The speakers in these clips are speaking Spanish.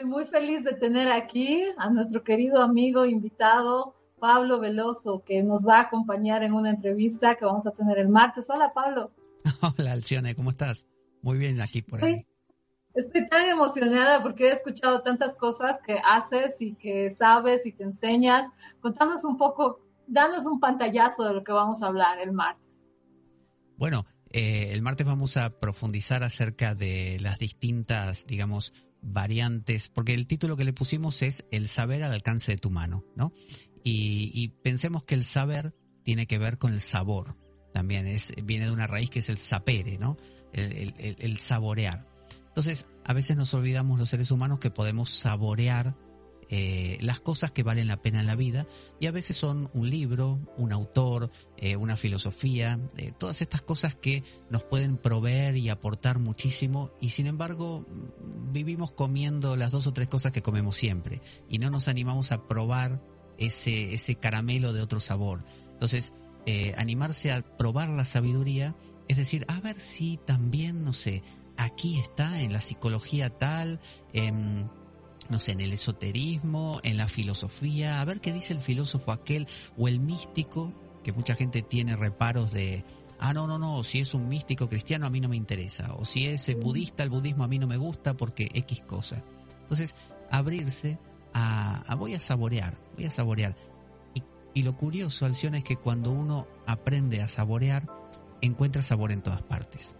Estoy muy feliz de tener aquí a nuestro querido amigo invitado Pablo Veloso, que nos va a acompañar en una entrevista que vamos a tener el martes. Hola, Pablo. Hola, Alcione, ¿cómo estás? Muy bien aquí por ahí. Estoy tan emocionada porque he escuchado tantas cosas que haces y que sabes y que enseñas. Contanos un poco, danos un pantallazo de lo que vamos a hablar el martes. Bueno, eh, el martes vamos a profundizar acerca de las distintas, digamos, variantes, porque el título que le pusimos es El saber al alcance de tu mano, ¿no? Y, pensemos que el saber tiene que ver con el sabor, también es, viene de una raíz que es el sapere, ¿no? el saborear. Entonces, a veces nos olvidamos los seres humanos que podemos saborear eh, las cosas que valen la pena en la vida y a veces son un libro, un autor, eh, una filosofía, eh, todas estas cosas que nos pueden proveer y aportar muchísimo y sin embargo mm, vivimos comiendo las dos o tres cosas que comemos siempre y no nos animamos a probar ese, ese caramelo de otro sabor. Entonces, animarse a probar la sabiduría es decir, a ver si también, no sé, aquí está en la psicología tal, en no sé, en el esoterismo, en la filosofía, a ver qué dice el filósofo aquel o el místico, que mucha gente tiene reparos de, ah, no, no, no, si es un místico cristiano a mí no me interesa, o si es budista, el budismo a mí no me gusta porque X cosa. Entonces, abrirse a, voy a saborear, voy a saborear. Y, lo curioso, Alción, es que cuando uno aprende a saborear, encuentra sabor en todas partes.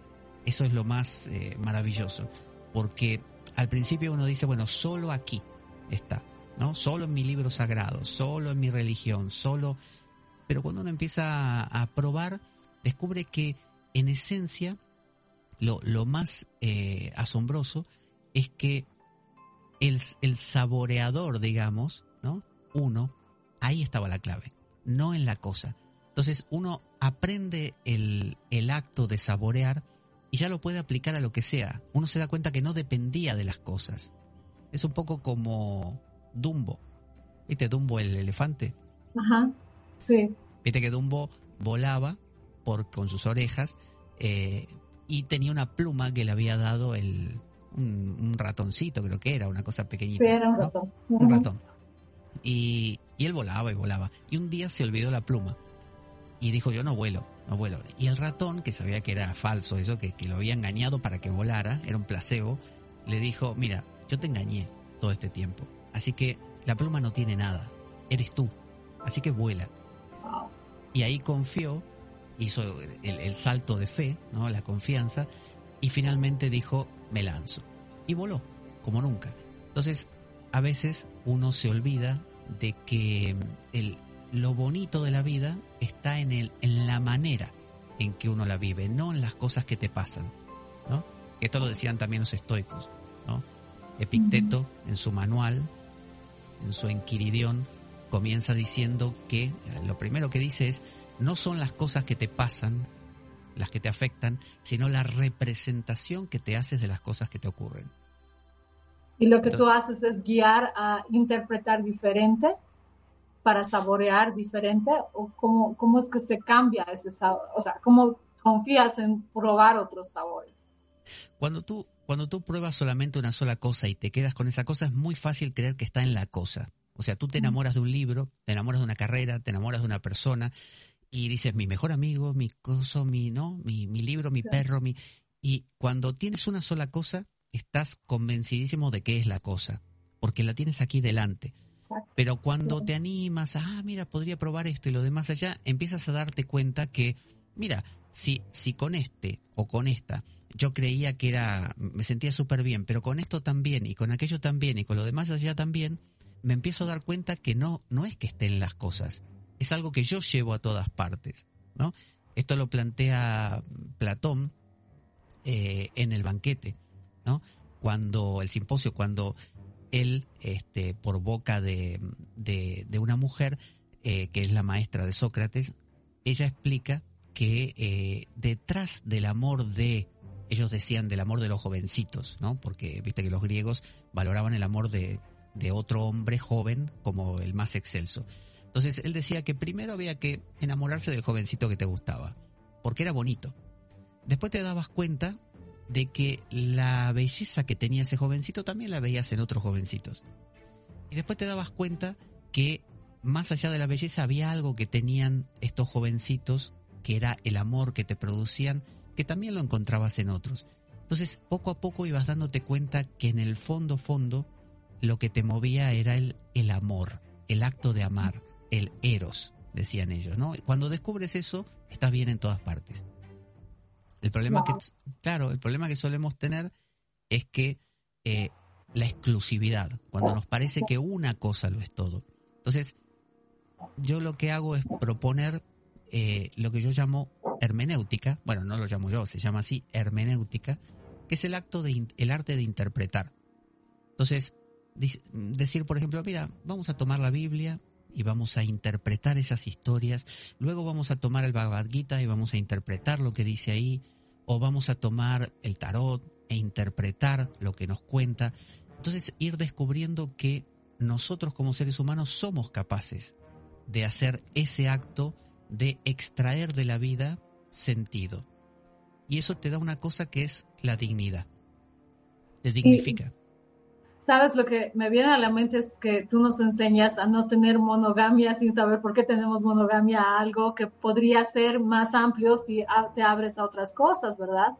Eso es lo más eh, maravilloso, porque al principio uno dice, bueno, solo aquí está, ¿no? Solo en mi libro sagrado, solo en mi religión, solo... Pero cuando uno empieza a, probar, descubre que en esencia lo, más eh, asombroso es que el, el, saboreador, digamos, ¿no? Uno, ahí estaba la clave, no en la cosa. Entonces uno aprende el, el acto de saborear y ya lo puede aplicar a lo que sea. Uno se da cuenta que no dependía de las cosas. Es un poco como Dumbo. ¿Viste Dumbo el elefante? Ajá, sí. Viste que Dumbo volaba por, con sus orejas eh, y tenía una pluma que le había dado el, un, ratoncito, creo que era, una cosa pequeñita. Sí, era un ratón. Un ratón. Y, y él volaba y volaba. Y un día se olvidó la pluma y dijo yo no vuelo, no. Y el ratón, que sabía que era falso eso, que, lo había engañado para que volara, era un placebo, le dijo, mira, yo te engañé todo este tiempo, así que la pluma no tiene nada, eres tú, así que vuela. Y ahí confió, hizo el, salto de fe, la confianza, y finalmente dijo, me lanzo. Y voló, como nunca. Entonces, a veces uno se olvida de que el, lo bonito de la vida está en, el, en la manera en que uno la vive, no en las cosas que te pasan. ¿no? Esto lo decían también los estoicos. ¿no? Epicteto, en su manual, en su Enquiridión, comienza diciendo que eh, lo primero que dice es, no son las cosas que te pasan las que te afectan, sino la representación que te haces de las cosas que te ocurren. Y lo que tú haces es guiar a interpretar diferente para saborear diferente o cómo, cómo es que se cambia ese sabor, o sea, cómo confías en probar otros sabores. Cuando tú, cuando tú pruebas solamente una sola cosa y te quedas con esa cosa, es muy fácil creer que está en la cosa. O sea, tú te enamoras de un libro, te enamoras de una carrera, te enamoras de una persona y dices mi mejor amigo, mi coso, mi no, mi, mi libro, mi perro, mi y cuando tienes una sola cosa, estás convencidísimo de que es la cosa, porque la tienes aquí delante. Pero cuando te animas, ah, mira, podría probar esto y lo demás allá, empiezas a darte cuenta que, mira, si, si con este o con esta yo creía que era, me sentía súper bien, pero con esto también y con aquello también y con lo demás allá también, me empiezo a dar cuenta que no, no es que estén las cosas, es algo que yo llevo a todas partes, ¿no? Esto lo plantea Platón eh, en el banquete, ¿no? Cuando el simposio, cuando él, este, por boca de, de, una mujer, eh, que es la maestra de Sócrates, ella explica que eh, detrás del amor de, ellos decían del amor de los jovencitos, ¿no? Porque viste que los griegos valoraban el amor de, de otro hombre joven como el más excelso. Entonces él decía que primero había que enamorarse del jovencito que te gustaba, porque era bonito. Después te dabas cuenta de que la belleza que tenía ese jovencito también la veías en otros jovencitos. Y después te dabas cuenta que más allá de la belleza había algo que tenían estos jovencitos, que era el amor que te producían, que también lo encontrabas en otros. Entonces, poco a poco ibas dándote cuenta que en el fondo, fondo, lo que te movía era el, el amor, el acto de amar, el eros, decían ellos, ¿no? Cuando descubres eso, estás bien en todas partes. El problema que, claro, el problema que solemos tener es que eh, la exclusividad, cuando nos parece que una cosa lo es todo. Entonces, yo lo que hago es proponer eh, lo que yo llamo hermenéutica, bueno, no lo llamo yo, se llama así hermenéutica, que es el acto de el arte de interpretar. Entonces, decir, por ejemplo, mira, vamos a tomar la Biblia y vamos a interpretar esas historias, luego vamos a tomar el Bhagavad Gita y vamos a interpretar lo que dice ahí, o vamos a tomar el tarot e interpretar lo que nos cuenta. Entonces, ir descubriendo que nosotros como seres humanos somos capaces de hacer ese acto de extraer de la vida sentido. Y eso te da una cosa que es la dignidad. Te dignifica. Sabes, lo que me viene a la mente es que tú nos enseñas a no tener monogamia sin saber por qué tenemos monogamia a algo que podría ser más amplio si te abres a otras cosas, ¿verdad?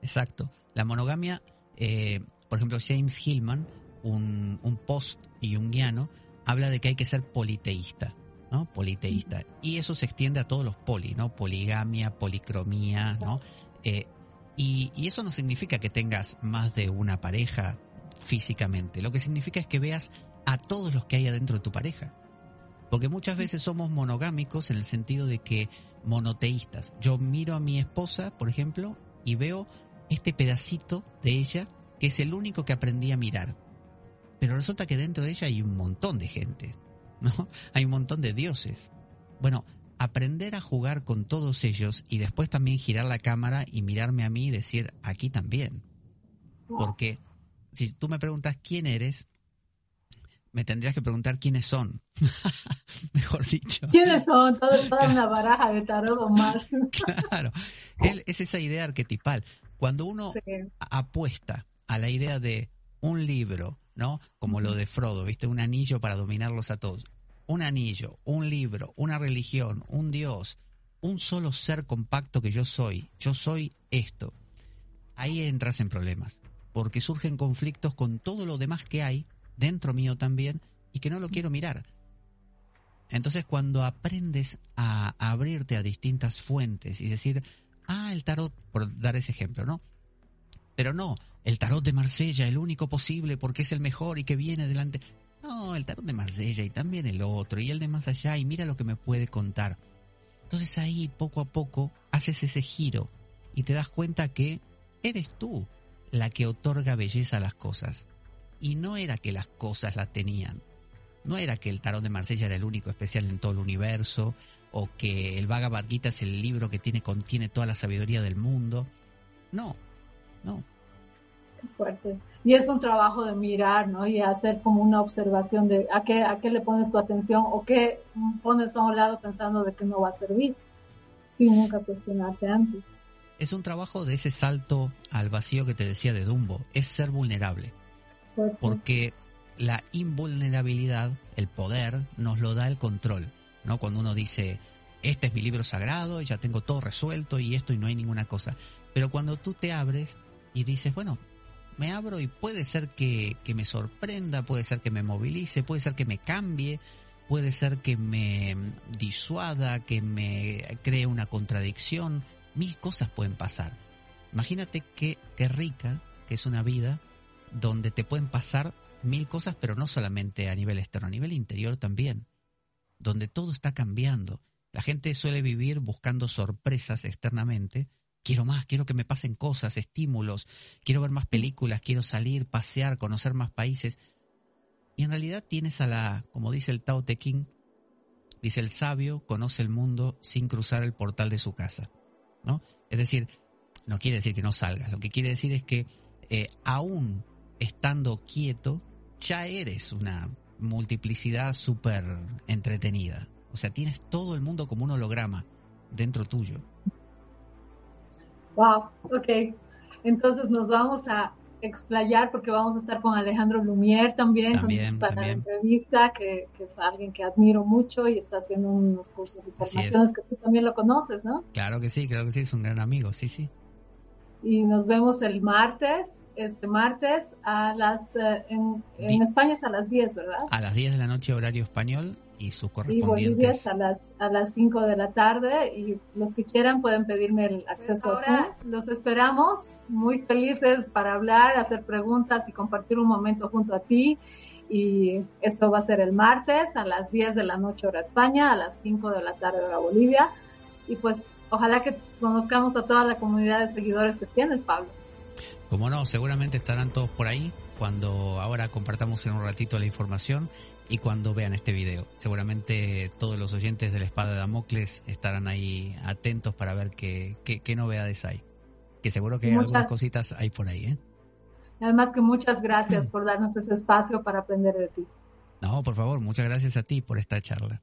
Exacto. La monogamia, eh, por ejemplo, James Hillman, un, un post junguiano, habla de que hay que ser politeísta. ¿no? Politeísta. Y eso se extiende a todos los poli, ¿no? Poligamia, policromía, ¿no? Eh, y, y, eso no significa que tengas más de una pareja físicamente. Lo que significa es que veas a todos los que hay adentro de tu pareja. Porque muchas veces somos monogámicos en el sentido de que monoteístas. Yo miro a mi esposa, por ejemplo, y veo este pedacito de ella que es el único que aprendí a mirar. Pero resulta que dentro de ella hay un montón de gente. ¿no? Hay un montón de dioses. Bueno, aprender a jugar con todos ellos y después también girar la cámara y mirarme a mí y decir, aquí también. Porque si tú me preguntas quién eres, me tendrías que preguntar quiénes son. Mejor dicho. ¿Quiénes son? Toda, una baraja de tarot o más. claro. es esa idea arquetipal. Cuando uno apuesta a la idea de un libro, ¿no? Como lo de Frodo, ¿viste? Un anillo para dominarlos a todos. Un anillo, un libro, una religión, un Dios, un solo ser compacto que yo soy. Yo soy esto. Ahí entras en problemas, porque surgen conflictos con todo lo demás que hay, dentro mío también, y que no lo quiero mirar. Entonces cuando aprendes a abrirte a distintas fuentes y decir, ah, el tarot, por dar ese ejemplo, ¿no? Pero no, el tarot de Marsella, el único posible porque es el mejor y que viene delante. No, el tarot de Marsella y también el otro y el de más allá y mira lo que me puede contar. Entonces ahí poco a poco haces ese giro y te das cuenta que eres tú la que otorga belleza a las cosas. Y no era que las cosas las tenían. No era que el tarot de Marsella era el único especial en todo el universo o que el Bhagavad Gita es el libro que tiene, contiene toda la sabiduría del mundo. No, no fuerte. Y es un trabajo de mirar, ¿no? Y hacer como una observación de a qué, a qué le pones tu atención o qué pones a un lado pensando de que no va a servir, sin nunca cuestionarte antes. Es un trabajo de ese salto al vacío que te decía de Dumbo, es ser vulnerable. Porque la invulnerabilidad, el poder, nos lo da el control, ¿no? Cuando uno dice, este es mi libro sagrado, ya tengo todo resuelto y esto y no hay ninguna cosa. Pero cuando tú te abres y dices, bueno, me abro y puede ser que, me sorprenda, puede ser que me movilice, puede ser que me cambie, puede ser que me disuada, que me cree una contradicción, mil cosas pueden pasar. Imagínate qué, qué rica que es una vida donde te pueden pasar mil cosas, pero no solamente a nivel externo, a nivel interior también, donde todo está cambiando. La gente suele vivir buscando sorpresas externamente, quiero más, quiero que me pasen cosas, estímulos, quiero ver más películas, quiero salir, pasear, conocer más países. Y en realidad tienes a la, como dice el Tao Te dice el sabio conoce el mundo sin cruzar el portal de su casa, ¿no? Es decir, no quiere decir que no salgas, lo que quiere decir es que eh, aún estando quieto, ya eres una multiplicidad súper entretenida. O sea, tienes todo el mundo como un holograma dentro tuyo. Wow, ok. Entonces nos vamos a explayar porque vamos a estar con Alejandro Lumier también, para la entrevista, que, es alguien que admiro mucho y está haciendo unos cursos y formaciones que tú también lo conoces, ¿no? Claro que sí, claro que sí, es un gran amigo, sí, sí. Y nos vemos el martes, este martes a las, eh, en, en España es a las 10, ¿verdad? A las 10 de la noche horario español y sus correspondientes. Y a las, a las 5 de la tarde y los que quieran pueden pedirme el acceso a Zoom. Los esperamos muy felices para hablar, hacer preguntas y compartir un momento junto a ti. Y esto va a ser el martes a las 10 de la noche hora España, a las 5 de la tarde hora Bolivia. Y pues ojalá que conozcamos a toda la comunidad de seguidores que tienes, Pablo. Como no, seguramente estarán todos por ahí cuando ahora compartamos en un ratito la información y cuando vean este video. Seguramente todos los oyentes de la espada de Damocles estarán ahí atentos para ver qué, qué, novedades hay. Que seguro que algunas cositas hay por ahí. ¿eh? Además que muchas gracias por darnos ese espacio para aprender de ti. No, por favor, muchas gracias a ti por esta charla.